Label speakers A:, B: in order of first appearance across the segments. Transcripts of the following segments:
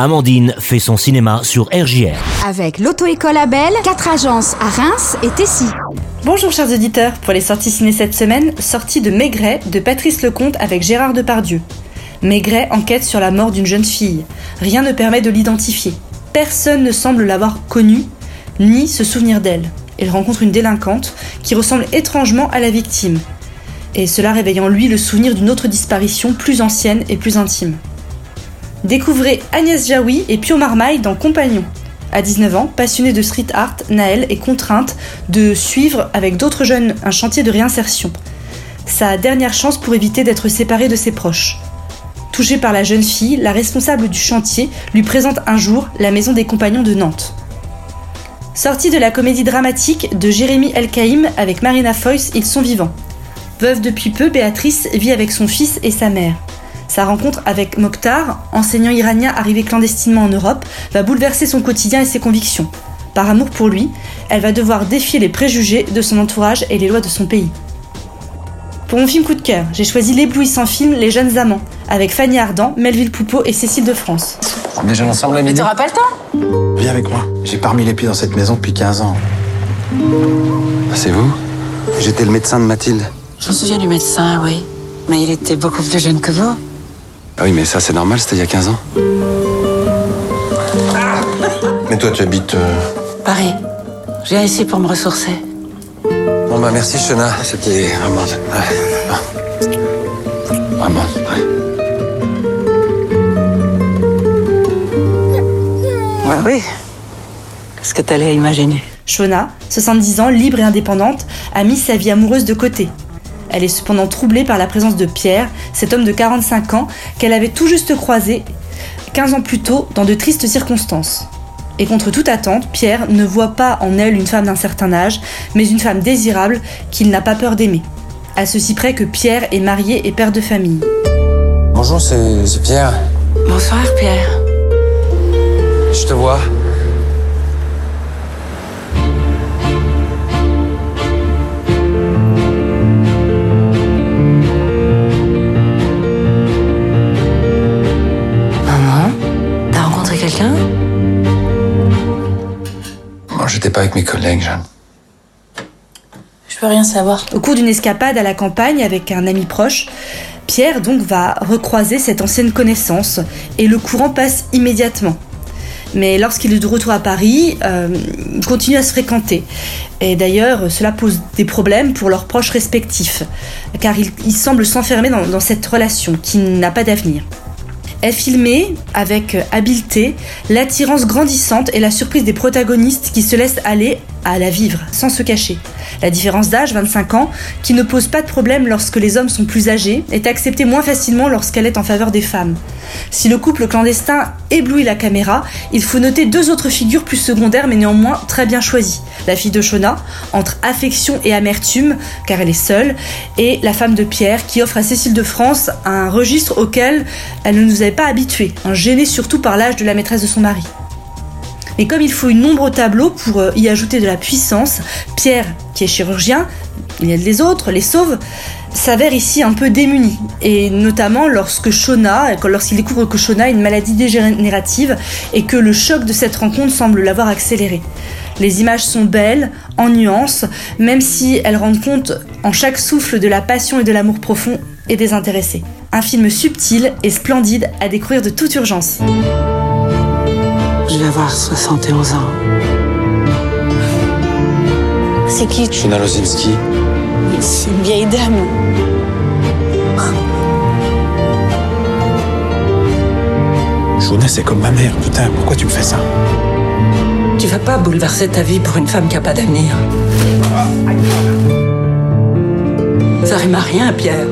A: Amandine fait son cinéma sur RJR.
B: Avec l'auto-école Abel, quatre agences à Reims et Tessy.
C: Bonjour chers auditeurs, pour les sorties ciné cette semaine, sortie de Maigret de Patrice Lecomte avec Gérard Depardieu. Maigret enquête sur la mort d'une jeune fille. Rien ne permet de l'identifier. Personne ne semble l'avoir connue, ni se souvenir d'elle. Il rencontre une délinquante qui ressemble étrangement à la victime. Et cela réveille en lui le souvenir d'une autre disparition plus ancienne et plus intime. Découvrez Agnès Jaoui et Pio Marmaille dans Compagnon. À 19 ans, passionnée de street art, Naël est contrainte de suivre avec d'autres jeunes un chantier de réinsertion. Sa dernière chance pour éviter d'être séparée de ses proches. Touchée par la jeune fille, la responsable du chantier lui présente un jour la maison des compagnons de Nantes. Sortie de la comédie dramatique de Jérémy Elkaïm avec Marina Foyce, Ils sont vivants. Veuve depuis peu, Béatrice vit avec son fils et sa mère. Sa rencontre avec Mokhtar, enseignant iranien arrivé clandestinement en Europe, va bouleverser son quotidien et ses convictions. Par amour pour lui, elle va devoir défier les préjugés de son entourage et les lois de son pays. Pour mon film coup de cœur, j'ai choisi l'éblouissant film Les Jeunes Amants, avec Fanny Ardant, Melville Poupeau et Cécile de France.
D: On déjeune ensemble
E: Mais t'auras pas le temps
D: Viens avec moi. J'ai pas remis les pieds dans cette maison depuis 15 ans. Ah, C'est vous? J'étais le médecin de Mathilde.
E: Je me souviens du médecin, oui. Mais il était beaucoup plus jeune que vous.
D: Ah oui, mais ça c'est normal, c'était il y a 15 ans. Mais toi tu habites... euh,
E: Paris. Je viens ici pour me ressourcer.
D: Bon bah merci Shona, c'était vraiment... ouais. Vraiment, ouais.
E: Ouais, oui. Qu'est-ce que t'allais imaginer?
C: Shona, 70 ans, libre et indépendante, a mis sa vie amoureuse de côté. Elle est cependant troublée par la présence de Pierre, cet homme de 45 ans qu'elle avait tout juste croisé 15 ans plus tôt dans de tristes circonstances. Et contre toute attente, Pierre ne voit pas en elle une femme d'un certain âge, mais une femme désirable qu'il n'a pas peur d'aimer. À ceci près que Pierre est marié et père de famille.
D: Bonjour, c'est c'est Pierre.
E: Bonsoir, Pierre.
D: Je te vois. J'étais pas avec mes collègues, Jeanne.
E: Je peux rien savoir.
C: Au cours d'une escapade à la campagne avec un ami proche, Pierre donc va recroiser cette ancienne connaissance et le courant passe immédiatement. Mais lorsqu'il est de retour à Paris, euh, ils continuent à se fréquenter. Et d'ailleurs, cela pose des problèmes pour leurs proches respectifs, car ils, ils semblent s'enfermer dans, dans cette relation qui n'a pas d'avenir. Est filmée avec habileté. L'attirance grandissante et la surprise des protagonistes qui se laissent aller à la vivre sans se cacher. La différence d'âge, 25 ans, qui ne pose pas de problème lorsque les hommes sont plus âgés, est acceptée moins facilement lorsqu'elle est en faveur des femmes. Si le couple clandestin éblouit la caméra, il faut noter deux autres figures plus secondaires mais néanmoins très bien choisies. La fille de Shona, entre affection et amertume, car elle est seule, et la femme de Pierre, qui offre à Cécile de France un registre auquel elle ne nous avait pas habitués, un gêné surtout par l'âge de la maîtresse de son mari. Mais comme il faut une ombre au tableau pour euh, y ajouter de la puissance, Pierre, qui est chirurgien, il aide les autres, les sauve, s'avère ici un peu démuni. Et notamment lorsque Shona, lorsqu'il découvre que Shona a une maladie dégénérative et que le choc de cette rencontre semble l'avoir accéléré. Les images sont belles, en nuances, même si elles rendent compte en chaque souffle de la passion et de l'amour profond et désintéressé. Un film subtil et splendide à découvrir de toute urgence.
E: Je vais avoir 71 ans.
F: C'est qui
D: Shona Lozinski.
F: C'est une vieille dame.
G: Jonas, c'est comme ma mère. Putain, pourquoi tu me fais ça?
E: Tu vas pas bouleverser ta vie pour une femme qui a pas d'avenir. Ça rime à rien, Pierre.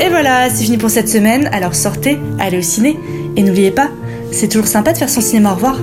C: Et voilà, c'est fini pour cette semaine. Alors sortez, allez au ciné. Et n'oubliez pas, c'est toujours sympa de faire son cinéma. Au revoir.